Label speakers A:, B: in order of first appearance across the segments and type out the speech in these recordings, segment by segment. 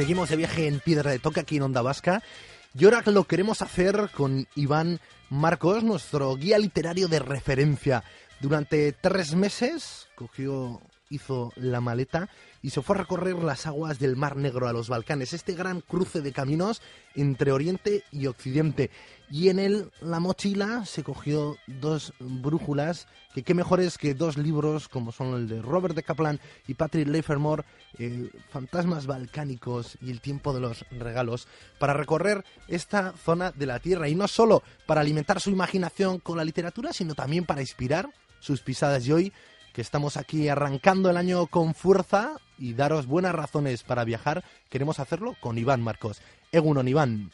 A: Seguimos de viaje en Piedra de Toque aquí en Onda Vasca. Y ahora lo queremos hacer con Iván Marcos, nuestro guía literario de referencia. Durante tres meses cogió, hizo la maleta y se fue a recorrer las aguas del Mar Negro a los Balcanes, este gran cruce de caminos entre Oriente y Occidente. Y en él, la mochila, se cogió dos brújulas, que qué mejores que dos libros como son el de Robert de Kaplan y Patrick Leifermore, eh, Fantasmas Balcánicos y El tiempo de los regalos, para recorrer esta zona de la Tierra. Y no solo para alimentar su imaginación con la literatura, sino también para inspirar sus pisadas. Y hoy que estamos aquí arrancando el año con fuerza y daros buenas razones para viajar, queremos hacerlo con Iván Marcos. Egunon, Iván.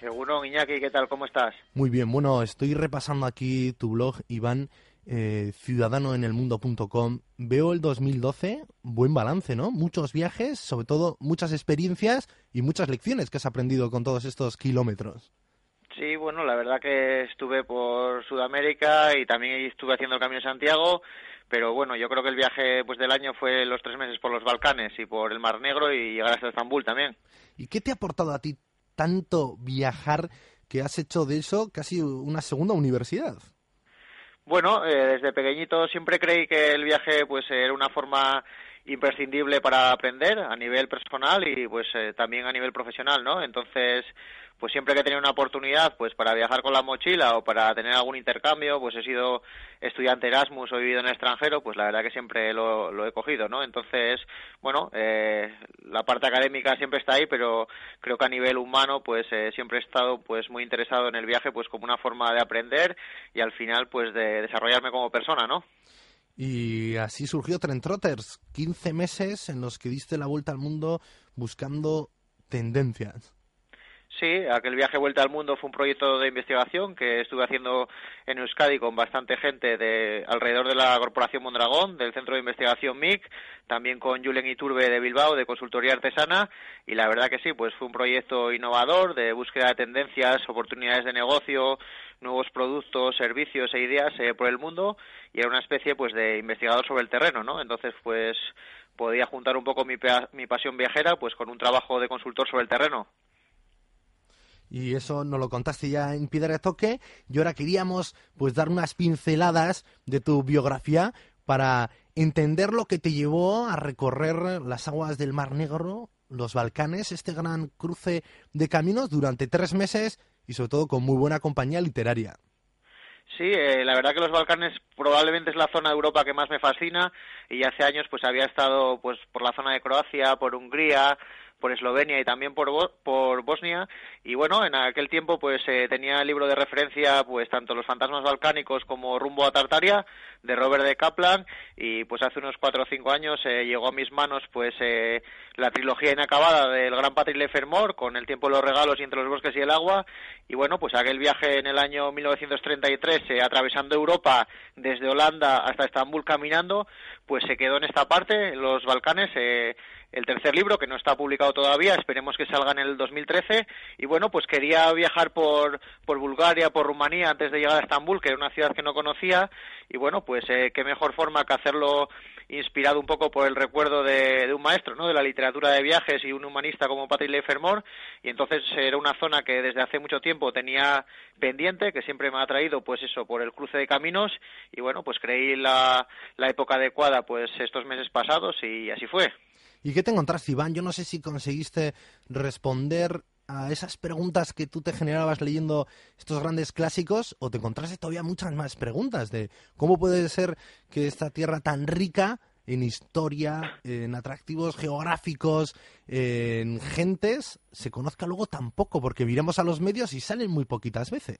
B: Egunon, Iñaki, ¿qué tal? ¿Cómo estás?
A: Muy bien, bueno, estoy repasando aquí tu blog, Iván, eh, ciudadanoenelmundo.com. Veo el 2012, buen balance, ¿no? Muchos viajes, sobre todo muchas experiencias y muchas lecciones que has aprendido con todos estos kilómetros.
B: Sí, bueno, la verdad que estuve por Sudamérica y también estuve haciendo el Camino de Santiago pero bueno, yo creo que el viaje pues del año fue los tres meses por los Balcanes y por el Mar Negro y llegar hasta Estambul también.
A: ¿Y qué te ha aportado a ti tanto viajar que has hecho de eso casi una segunda universidad?
B: Bueno, eh, desde pequeñito siempre creí que el viaje pues era una forma imprescindible para aprender a nivel personal y pues eh, también a nivel profesional, ¿no? Entonces, pues siempre que he tenido una oportunidad pues para viajar con la mochila o para tener algún intercambio pues he sido estudiante Erasmus o he vivido en el extranjero pues la verdad que siempre lo, he cogido no entonces bueno eh, la parte académica siempre está ahí pero creo que a nivel humano pues eh, siempre he estado pues muy interesado en el viaje pues como una forma de aprender y al final pues de desarrollarme como persona no
A: y así surgió Trent Trotters, 15 meses en los que diste la vuelta al mundo buscando tendencias.
B: Sí, aquel viaje vuelta al mundo fue un proyecto de investigación que estuve haciendo en Euskadi con bastante gente de alrededor de la Corporación Mondragón, del Centro de Investigación MIC, también con Julen Iturbe de Bilbao, de Consultoría Artesana, y la verdad que sí, pues fue un proyecto innovador de búsqueda de tendencias, oportunidades de negocio, nuevos productos, servicios e ideas eh, por el mundo, y era una especie pues de investigador sobre el terreno, ¿no? Entonces, pues podía juntar un poco mi, mi pasión viajera pues con un trabajo de consultor sobre el terreno
A: y eso nos lo contaste ya en Piedra de Toque, y ahora queríamos pues dar unas pinceladas de tu biografía para entender lo que te llevó a recorrer las aguas del Mar Negro, los Balcanes, este gran cruce de caminos durante tres meses y sobre todo con muy buena compañía literaria.
B: Sí, eh, la verdad que los Balcanes probablemente es la zona de Europa que más me fascina y hace años pues había estado pues por la zona de Croacia, por Hungría, por Eslovenia y también por, por Bosnia. Y bueno en aquel tiempo pues eh, tenía el libro de referencia pues tanto los fantasmas balcánicos como rumbo a Tartaria de Robert de Kaplan. Y pues hace unos cuatro o cinco años eh, llegó a mis manos pues eh, la trilogía inacabada del gran Patrick Lefermore con el tiempo de los regalos y entre los bosques y el agua. Y bueno pues aquel viaje en el año 1933 atravesando Europa desde Holanda hasta Estambul caminando pues se quedó en esta parte en los Balcanes el tercer libro, que no está publicado todavía, esperemos que salga en el 2013. Y bueno, pues quería viajar por, por Bulgaria, por Rumanía, antes de llegar a Estambul, que era una ciudad que no conocía. Y bueno, pues eh, qué mejor forma que hacerlo inspirado un poco por el recuerdo de, un maestro, ¿no? De la literatura de viajes y un humanista como Patrick Leifermore. Y entonces era una zona que desde hace mucho tiempo tenía pendiente, que siempre me ha atraído, pues eso, por el cruce de caminos. Y bueno, pues creí la, la época adecuada, pues estos meses pasados y así fue.
A: ¿Y qué te encontraste, Iván? Yo no sé si conseguiste responder a esas preguntas que tú te generabas leyendo estos grandes clásicos o te encontraste todavía muchas más preguntas de cómo puede ser que esta tierra tan rica en historia, en atractivos geográficos, en gentes, se conozca luego tan poco, porque miremos a los medios y salen muy poquitas veces.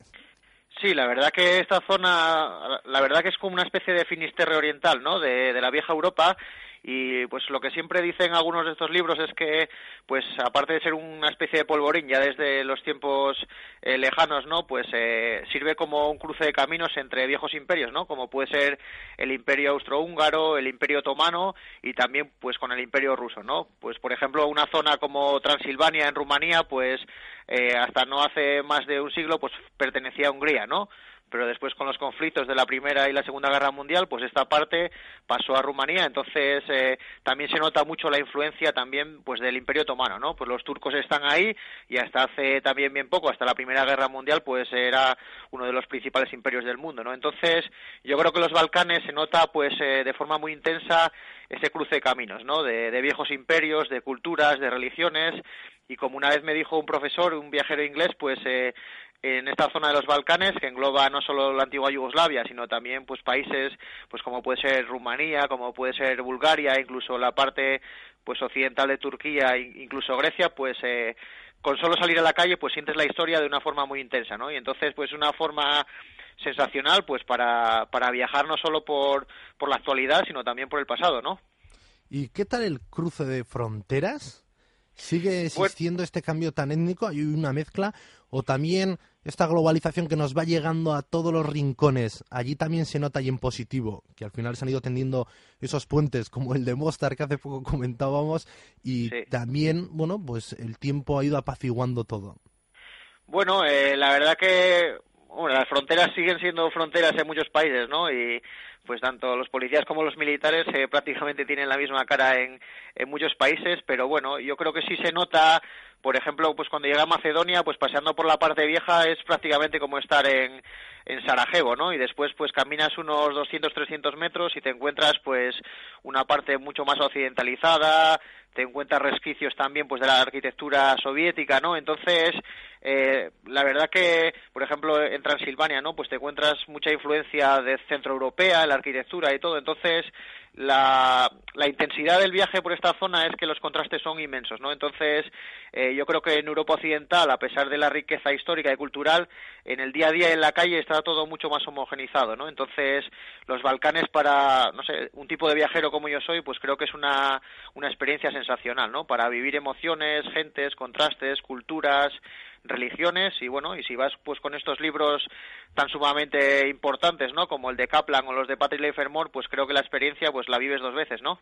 B: Sí, la verdad que esta zona, la verdad que es como una especie de Finisterre oriental, ¿no? De, de la vieja Europa y pues lo que siempre dicen algunos de estos libros es que pues aparte de ser una especie de polvorín ya desde los tiempos eh, lejanos no pues eh, sirve como un cruce de caminos entre viejos imperios no como puede ser el imperio austrohúngaro el imperio otomano y también pues con el imperio ruso no pues por ejemplo una zona como Transilvania en Rumanía pues eh, hasta no hace más de un siglo pues pertenecía a Hungría no pero después con los conflictos de la Primera y la Segunda Guerra Mundial, pues esta parte pasó a Rumanía, entonces eh, también se nota mucho la influencia también pues del Imperio Otomano, ¿no? Pues los turcos están ahí y hasta hace también bien poco, hasta la Primera Guerra Mundial, pues era uno de los principales imperios del mundo, ¿no? Entonces, yo creo que los Balcanes se nota pues eh, de forma muy intensa ese cruce de caminos, ¿no? De, de viejos imperios, de culturas, de religiones y como una vez me dijo un profesor, un viajero inglés, pues eh, en esta zona de los Balcanes que engloba no solo la antigua Yugoslavia sino también pues países pues como puede ser Rumanía como puede ser Bulgaria incluso la parte pues occidental de Turquía incluso Grecia pues eh, con solo salir a la calle pues sientes la historia de una forma muy intensa no y entonces pues una forma sensacional pues para para viajar no solo por por la actualidad sino también por el pasado no
A: y qué tal el cruce de fronteras ¿Sigue existiendo este cambio tan étnico? ¿Hay una mezcla? ¿O también esta globalización que nos va llegando a todos los rincones? Allí también se nota y en positivo, que al final se han ido tendiendo esos puentes, como el de Mostar que hace poco comentábamos, y también, bueno, pues el tiempo ha ido apaciguando todo.
B: Bueno, eh, la verdad que bueno, las fronteras siguen siendo fronteras en muchos países, ¿no? Y pues tanto los policías como los militares eh, prácticamente tienen la misma cara en, en muchos países, pero bueno, yo creo que sí se nota, por ejemplo, pues cuando llega a Macedonia, pues paseando por la parte vieja es prácticamente como estar en, en Sarajevo, ¿no? Y después pues caminas unos 200, 300 metros y te encuentras pues una parte mucho más occidentalizada, te encuentras resquicios también pues de la arquitectura soviética, ¿no? Entonces, eh, la verdad que, por ejemplo, en Transilvania, ¿no? Pues te encuentras mucha influencia de centroeuropea, la arquitectura y todo. Entonces, la, la, intensidad del viaje por esta zona es que los contrastes son inmensos, ¿no? Entonces, eh, yo creo que en Europa Occidental, a pesar de la riqueza histórica y cultural, en el día a día en la calle está todo mucho más homogenizado, ¿no? Entonces, los Balcanes para, no sé, un tipo de viajero como yo soy, pues creo que es una, una experiencia sensacional, ¿no? Para vivir emociones, gentes, contrastes, culturas, religiones y bueno, y si vas pues con estos libros tan sumamente importantes, ¿no? Como el de Kaplan o los de Patrick Leifermore, pues creo que la experiencia pues la vives dos veces, ¿no?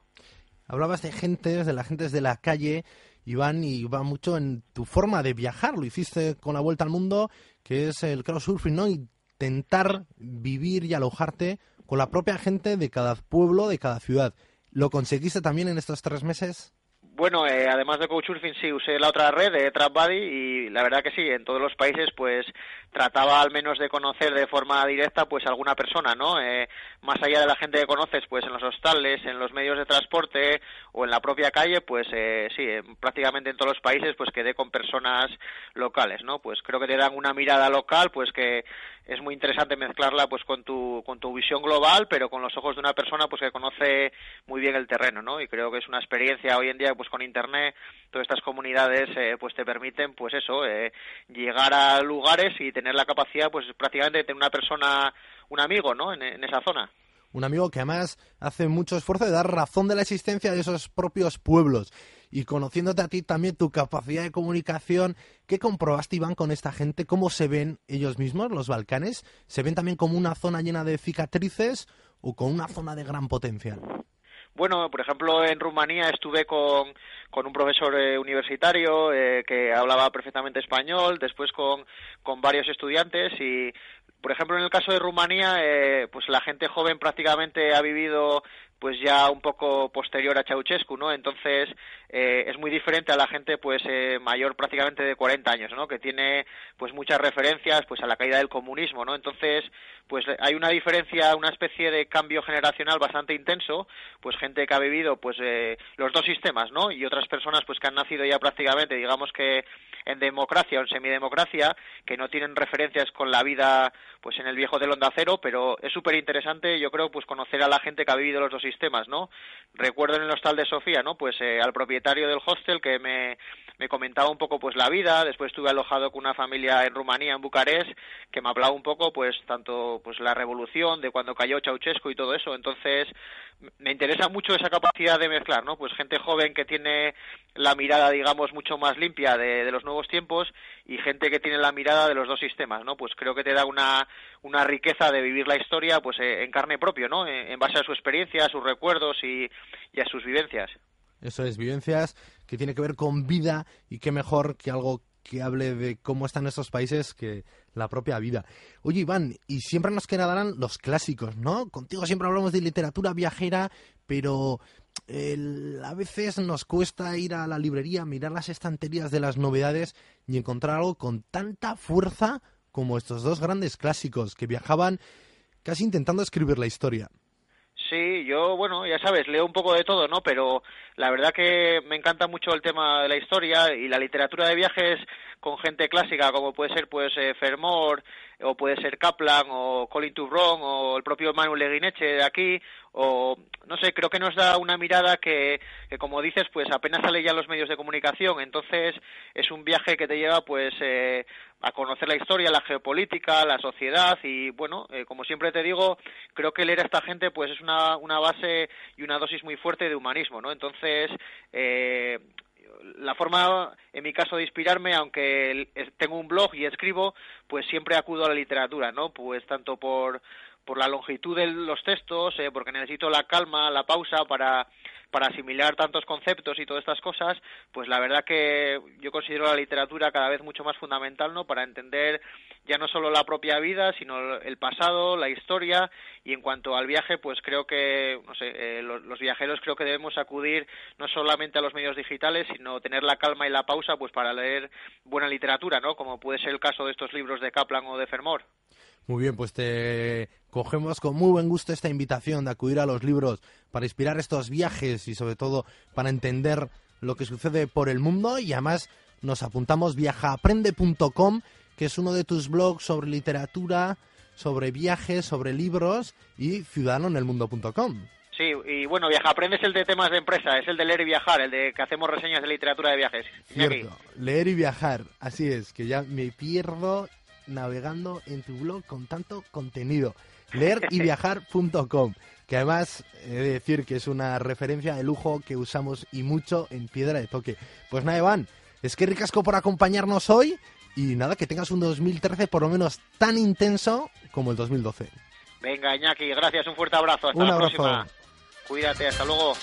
A: Hablabas de gentes, de la gentes de la calle, Iván, y va mucho en tu forma de viajar. Lo hiciste con la vuelta al mundo, que es el crowdsurfing, ¿no? Intentar vivir y alojarte con la propia gente de cada pueblo, de cada ciudad. ¿Lo conseguiste también en estos tres meses?
B: Bueno, eh, además de Couchsurfing sí usé la otra red de TrapBuddy y la verdad que sí, en todos los países pues trataba al menos de conocer de forma directa pues alguna persona, ¿no? Eh, más allá de la gente que conoces pues en los hostales, en los medios de transporte o en la propia calle, pues eh, sí, prácticamente en todos los países pues quedé con personas locales, ¿no? Pues creo que te dan una mirada local pues que es muy interesante mezclarla pues con tu con tu visión global, pero con los ojos de una persona pues que conoce muy bien el terreno, ¿no? Y creo que es una experiencia hoy en día pues con internet todas estas comunidades eh, pues te permiten pues eso eh, llegar a lugares y tener la capacidad pues prácticamente de tener una persona un amigo, ¿no? En, esa zona
A: un amigo que además hace mucho esfuerzo de dar razón de la existencia de esos propios pueblos. Y conociéndote a ti también tu capacidad de comunicación, ¿qué comprobaste, Iván, con esta gente? ¿Cómo se ven ellos mismos, los Balcanes? ¿Se ven también como una zona llena de cicatrices o con una zona de gran potencial?
B: Bueno, por ejemplo, en Rumanía estuve con, con un profesor eh, universitario eh, que hablaba perfectamente español, después con, con varios estudiantes y por ejemplo, en el caso de Rumanía, eh, pues la gente joven prácticamente ha vivido pues ya un poco posterior a Ceausescu, ¿no? Entonces eh, es muy diferente a la gente pues eh, mayor prácticamente de 40 años, ¿no? Que tiene pues muchas referencias pues a la caída del comunismo, ¿no? Entonces pues hay una diferencia, una especie de cambio generacional bastante intenso, pues gente que ha vivido pues eh, los dos sistemas, ¿no? Y otras personas pues que han nacido ya prácticamente, digamos que en democracia o en semidemocracia, que no tienen referencias con la vida pues en el viejo del Onda Cero, pero es súper interesante, yo creo, pues conocer a la gente que ha vivido los dos ¿no? Recuerdo en el hostal de Sofía, ¿no? Pues eh, al propietario del hostel que me, me comentaba un poco pues la vida, después estuve alojado con una familia en Rumanía, en Bucarest, que me hablaba un poco pues tanto pues la revolución, de cuando cayó Ceausescu y todo eso, entonces me interesa mucho esa capacidad de mezclar, ¿no? Pues gente joven que tiene la mirada, digamos, mucho más limpia de, los nuevos tiempos y gente que tiene la mirada de los dos sistemas, ¿no? Pues creo que te da una, una riqueza de vivir la historia, pues eh, en carne propio, ¿no? En, base a su experiencia, a sus recuerdos y, y a sus vivencias.
A: Eso es, vivencias que tiene que ver con vida y qué mejor que algo que hable de cómo están esos países que la propia vida. Oye, Iván, y siempre nos quedarán los clásicos, ¿no? Contigo siempre hablamos de literatura viajera, pero a veces nos cuesta ir a la librería, mirar las estanterías de las novedades y encontrar algo con tanta fuerza como estos dos grandes clásicos que viajaban casi intentando escribir la historia.
B: Sí, yo, bueno, ya sabes, leo un poco de todo, ¿no? Pero la verdad que me encanta mucho el tema de la historia y la literatura de viajes con gente clásica, como puede ser, pues, eh, Fermor, o puede ser Kaplan, o Colin Tubron, o el propio Manuel Leguineche de aquí, o, no sé, creo que nos da una mirada que, que, como dices, pues apenas sale ya los medios de comunicación, entonces es un viaje que te lleva, pues, eh, a conocer la historia, la geopolítica, la sociedad y bueno, eh, como siempre te digo, creo que leer a esta gente pues es una, una base y una dosis muy fuerte de humanismo, ¿no? Entonces, eh, la forma, en mi caso, de inspirarme, aunque tengo un blog y escribo, pues siempre acudo a la literatura, ¿no? Pues tanto por por la longitud de los textos, eh, porque necesito la calma, la pausa para para asimilar tantos conceptos y todas estas cosas, pues la verdad que yo considero la literatura cada vez mucho más fundamental, ¿no? Para entender ya no solo la propia vida, sino el pasado, la historia y en cuanto al viaje, pues creo que, no sé, eh, los, viajeros creo que debemos acudir no solamente a los medios digitales, sino tener la calma y la pausa, pues para leer buena literatura, ¿no? Como puede ser el caso de estos libros de Kaplan o de Fermor.
A: Muy bien, pues te cogemos con muy buen gusto esta invitación de acudir a los libros para inspirar estos viajes y sobre todo para entender lo que sucede por el mundo y además nos apuntamos viajaaprende.com que es uno de tus blogs sobre literatura, sobre viajes, sobre libros y ciudadanoenelmundo.com.
B: Sí, y bueno, Viaja Aprende es el de temas de empresa, es el de leer y viajar, el de que hacemos reseñas de literatura de viajes.
A: Cierto, leer y viajar, así es, que ya me pierdo navegando en tu blog con tanto contenido. Leeryviajar.com, que además he de decir que es una referencia de lujo que usamos y mucho en Piedra de Toque. Pues nada, Iván, es que ricasco por acompañarnos hoy y nada, que tengas un 2013 por lo menos tan intenso como el 2012.
B: Venga, Iñaki, gracias, un fuerte abrazo. Hasta
A: un
B: la
A: abrazo.
B: próxima. Cuídate, hasta luego.